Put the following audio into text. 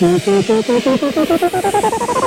ピピピピピピピピピピピピピピピピピピ